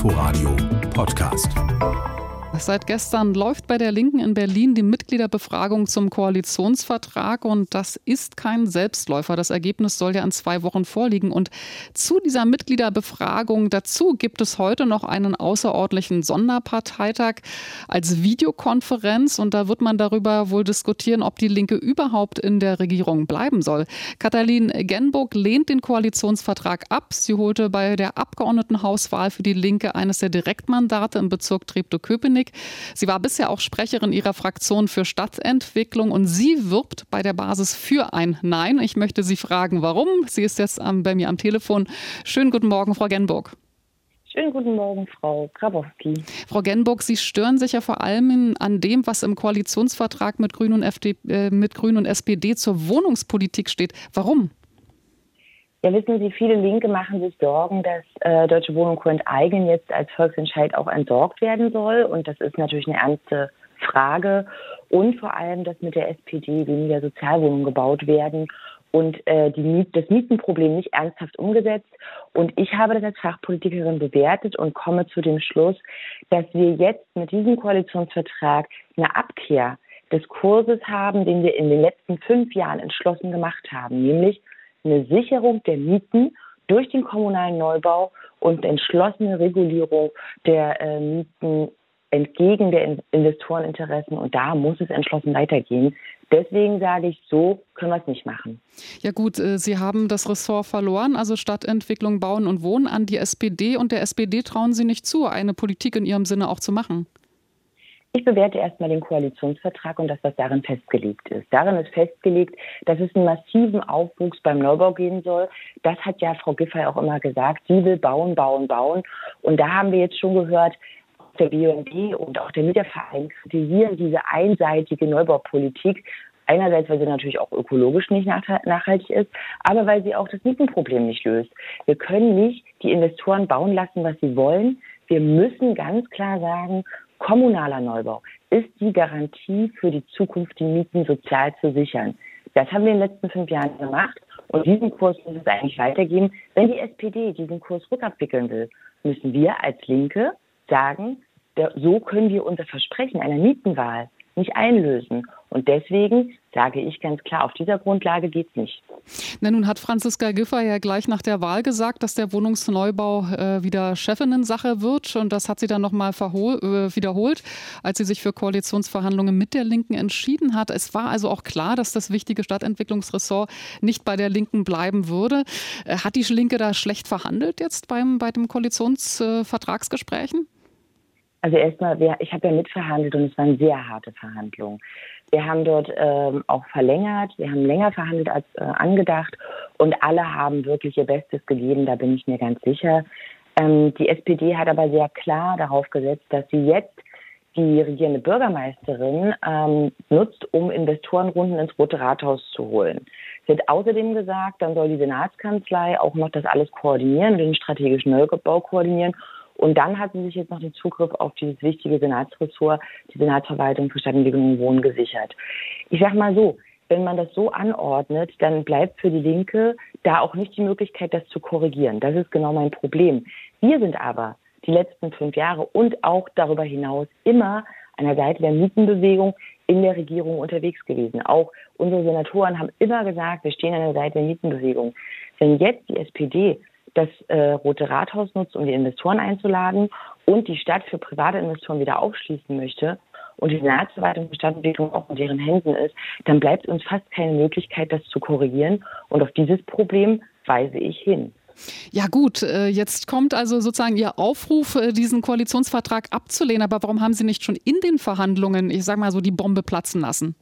Inforadio Podcast. Seit gestern läuft bei der Linken in Berlin die Mitgliederbefragung zum Koalitionsvertrag und das ist kein Selbstläufer. Das Ergebnis soll ja in zwei Wochen vorliegen. Und zu dieser Mitgliederbefragung dazu gibt es heute noch einen außerordentlichen Sonderparteitag als Videokonferenz und da wird man darüber wohl diskutieren, ob die Linke überhaupt in der Regierung bleiben soll. Katalin Genburg lehnt den Koalitionsvertrag ab. Sie holte bei der Abgeordnetenhauswahl für die Linke eines der Direktmandate im Bezirk Treptow-Köpenick Sie war bisher auch Sprecherin ihrer Fraktion für Stadtentwicklung und sie wirbt bei der Basis für ein Nein. Ich möchte Sie fragen, warum. Sie ist jetzt bei mir am Telefon. Schönen guten Morgen, Frau Genburg. Schönen guten Morgen, Frau Grabowski. Frau Genburg, Sie stören sich ja vor allem an dem, was im Koalitionsvertrag mit Grünen und, FD, äh, mit Grünen und SPD zur Wohnungspolitik steht. Warum? Ja, wissen Sie, viele Linke machen sich Sorgen, dass äh, Deutsche Wohnung Co. enteignen jetzt als Volksentscheid auch entsorgt werden soll. Und das ist natürlich eine ernste Frage. Und vor allem, dass mit der SPD weniger Sozialwohnungen gebaut werden und äh, die Miet das Mietenproblem nicht ernsthaft umgesetzt. Und ich habe das als Fachpolitikerin bewertet und komme zu dem Schluss, dass wir jetzt mit diesem Koalitionsvertrag eine Abkehr des Kurses haben, den wir in den letzten fünf Jahren entschlossen gemacht haben, nämlich eine Sicherung der Mieten durch den kommunalen Neubau und entschlossene Regulierung der äh, Mieten entgegen der Investoreninteressen. Und da muss es entschlossen weitergehen. Deswegen sage ich, so können wir es nicht machen. Ja gut, äh, Sie haben das Ressort verloren, also Stadtentwicklung, Bauen und Wohnen an die SPD. Und der SPD trauen Sie nicht zu, eine Politik in Ihrem Sinne auch zu machen. Ich bewerte erstmal den Koalitionsvertrag und das, was darin festgelegt ist. Darin ist festgelegt, dass es einen massiven Aufwuchs beim Neubau geben soll. Das hat ja Frau Giffey auch immer gesagt. Sie will bauen, bauen, bauen. Und da haben wir jetzt schon gehört, der BUND und auch der Mieterverein kritisieren diese einseitige Neubaupolitik. Einerseits, weil sie natürlich auch ökologisch nicht nachhaltig ist, aber weil sie auch das Mietenproblem nicht löst. Wir können nicht die Investoren bauen lassen, was sie wollen. Wir müssen ganz klar sagen, kommunaler Neubau ist die Garantie für die Zukunft, die Mieten sozial zu sichern. Das haben wir in den letzten fünf Jahren gemacht und diesen Kurs muss es eigentlich weitergeben. Wenn die SPD diesen Kurs rückabwickeln will, müssen wir als Linke sagen, so können wir unser Versprechen einer Mietenwahl nicht einlösen. Und deswegen sage ich ganz klar, auf dieser Grundlage geht es nicht. Na, nun hat Franziska Giffey ja gleich nach der Wahl gesagt, dass der Wohnungsneubau äh, wieder Chefinnen-Sache wird. Und das hat sie dann nochmal äh, wiederholt, als sie sich für Koalitionsverhandlungen mit der Linken entschieden hat. Es war also auch klar, dass das wichtige Stadtentwicklungsressort nicht bei der Linken bleiben würde. Äh, hat die Linke da schlecht verhandelt jetzt beim, bei den Koalitionsvertragsgesprächen? Also erstmal, ich habe ja mitverhandelt und es waren sehr harte Verhandlungen. Wir haben dort ähm, auch verlängert, wir haben länger verhandelt als äh, angedacht und alle haben wirklich ihr Bestes gegeben, da bin ich mir ganz sicher. Ähm, die SPD hat aber sehr klar darauf gesetzt, dass sie jetzt die regierende Bürgermeisterin ähm, nutzt, um Investorenrunden ins Rote Rathaus zu holen. Sie hat außerdem gesagt, dann soll die Senatskanzlei auch noch das alles koordinieren, den strategischen Neubau koordinieren und dann hat sie sich jetzt noch den Zugriff auf dieses wichtige Senatsressort, die Senatsverwaltung für Stadtentwicklung und Wohnen gesichert. Ich sage mal so, wenn man das so anordnet, dann bleibt für die Linke da auch nicht die Möglichkeit, das zu korrigieren. Das ist genau mein Problem. Wir sind aber die letzten fünf Jahre und auch darüber hinaus immer an der Seite der Mietenbewegung in der Regierung unterwegs gewesen. Auch unsere Senatoren haben immer gesagt, wir stehen an der Seite der Mietenbewegung. Wenn jetzt die SPD das äh, Rote Rathaus nutzt, um die Investoren einzuladen und die Stadt für private Investoren wieder aufschließen möchte und die Senatsverwaltung für Stadtentwicklung auch in deren Händen ist, dann bleibt uns fast keine Möglichkeit, das zu korrigieren. Und auf dieses Problem weise ich hin. Ja gut, äh, jetzt kommt also sozusagen Ihr Aufruf, äh, diesen Koalitionsvertrag abzulehnen. Aber warum haben Sie nicht schon in den Verhandlungen, ich sage mal so, die Bombe platzen lassen?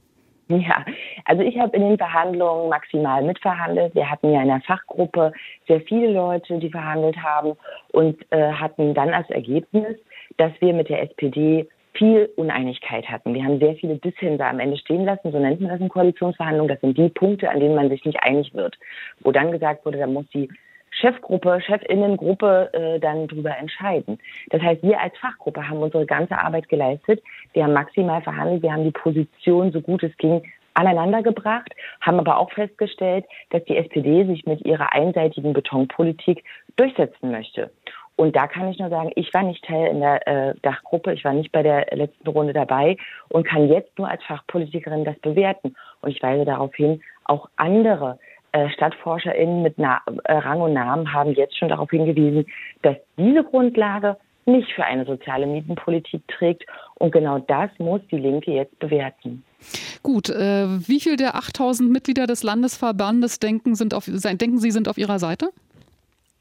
Ja, also ich habe in den Verhandlungen maximal mitverhandelt. Wir hatten ja in der Fachgruppe sehr viele Leute, die verhandelt haben und äh, hatten dann als Ergebnis, dass wir mit der SPD viel Uneinigkeit hatten. Wir haben sehr viele Dissense am Ende stehen lassen, so nennt man das in Koalitionsverhandlungen. Das sind die Punkte, an denen man sich nicht einig wird. Wo dann gesagt wurde, da muss die Chefgruppe, Chefinnengruppe äh, dann darüber entscheiden. Das heißt, wir als Fachgruppe haben unsere ganze Arbeit geleistet. Wir haben maximal verhandelt, wir haben die Position, so gut es ging, aneinander gebracht, haben aber auch festgestellt, dass die SPD sich mit ihrer einseitigen Betonpolitik durchsetzen möchte. Und da kann ich nur sagen, ich war nicht Teil in der äh, Dachgruppe, ich war nicht bei der letzten Runde dabei und kann jetzt nur als Fachpolitikerin das bewerten. Und ich weise darauf hin, auch andere StadtforscherInnen mit Na äh, Rang und Namen haben jetzt schon darauf hingewiesen, dass diese Grundlage nicht für eine soziale Mietenpolitik trägt. Und genau das muss die Linke jetzt bewerten. Gut, äh, wie viel der 8000 Mitglieder des Landesverbandes denken, sind auf, denken Sie sind auf Ihrer Seite?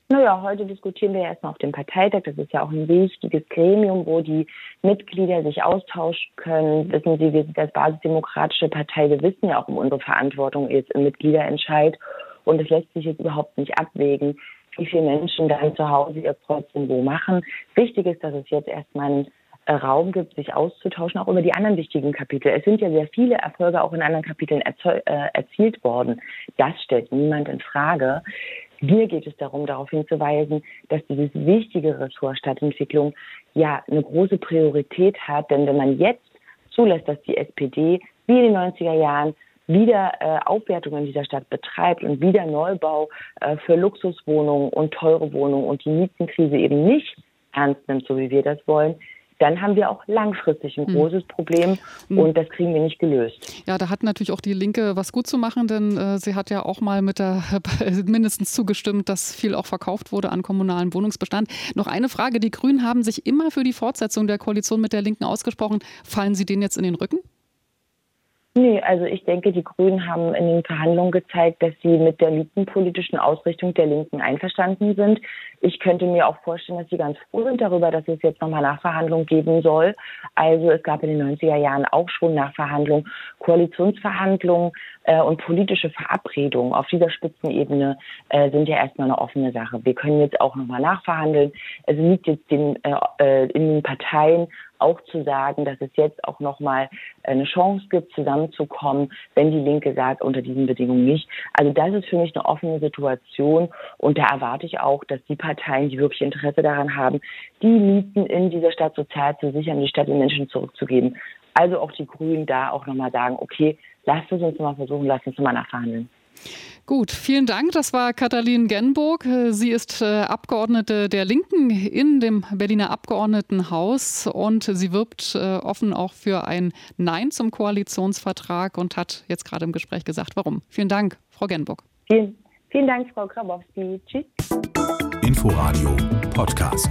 Naja, heute diskutieren wir erstmal auf dem Parteitag. Das ist ja auch ein wichtiges Gremium, wo die Mitglieder sich austauschen können. Wissen Sie, wir sind als basisdemokratische Partei, wir wissen ja auch um unsere Verantwortung jetzt im Mitgliederentscheid. Und es lässt sich jetzt überhaupt nicht abwägen, wie viele Menschen dann zu Hause ihr Kreuzsymbol machen. Wichtig ist, dass es jetzt erstmal einen äh, Raum gibt, sich auszutauschen, auch über die anderen wichtigen Kapitel. Es sind ja sehr viele Erfolge auch in anderen Kapiteln äh, erzielt worden. Das stellt niemand in Frage. Mir geht es darum, darauf hinzuweisen, dass dieses wichtige Ressort Stadtentwicklung ja eine große Priorität hat. Denn wenn man jetzt zulässt, dass die SPD wie in den 90er Jahren wieder äh, Aufwertung in dieser Stadt betreibt und wieder Neubau äh, für Luxuswohnungen und teure Wohnungen und die Mietenkrise eben nicht ernst nimmt, so wie wir das wollen, dann haben wir auch langfristig ein hm. großes Problem hm. und das kriegen wir nicht gelöst. Ja, da hat natürlich auch die Linke was gut zu machen, denn äh, sie hat ja auch mal mit der mindestens zugestimmt, dass viel auch verkauft wurde an kommunalen Wohnungsbestand. Noch eine Frage: Die Grünen haben sich immer für die Fortsetzung der Koalition mit der Linken ausgesprochen. Fallen Sie denen jetzt in den Rücken? Nee, also ich denke, die Grünen haben in den Verhandlungen gezeigt, dass sie mit der linkenpolitischen Ausrichtung der Linken einverstanden sind. Ich könnte mir auch vorstellen, dass sie ganz froh sind darüber, dass es jetzt nochmal Nachverhandlungen geben soll. Also es gab in den 90er Jahren auch schon Nachverhandlungen, Koalitionsverhandlungen äh, und politische Verabredungen auf dieser Spitzenebene äh, sind ja erstmal eine offene Sache. Wir können jetzt auch nochmal nachverhandeln. Es liegt jetzt den, äh, äh in den Parteien auch zu sagen, dass es jetzt auch nochmal eine Chance gibt, zusammenzukommen, wenn die Linke sagt, unter diesen Bedingungen nicht. Also das ist für mich eine offene Situation und da erwarte ich auch, dass die Parteien, die wirklich Interesse daran haben, die Mieten in dieser Stadt sozial zu sichern, die Stadt den Menschen zurückzugeben. Also auch die Grünen da auch nochmal sagen, okay, lasst es uns mal versuchen, lasst uns mal nachverhandeln. Gut, vielen Dank. Das war Katalin Genburg. Sie ist äh, Abgeordnete der Linken in dem Berliner Abgeordnetenhaus und sie wirbt äh, offen auch für ein Nein zum Koalitionsvertrag und hat jetzt gerade im Gespräch gesagt, warum. Vielen Dank, Frau Genburg. Vielen, vielen Dank, Frau Grabowski. Tschüss. Inforadio Podcast.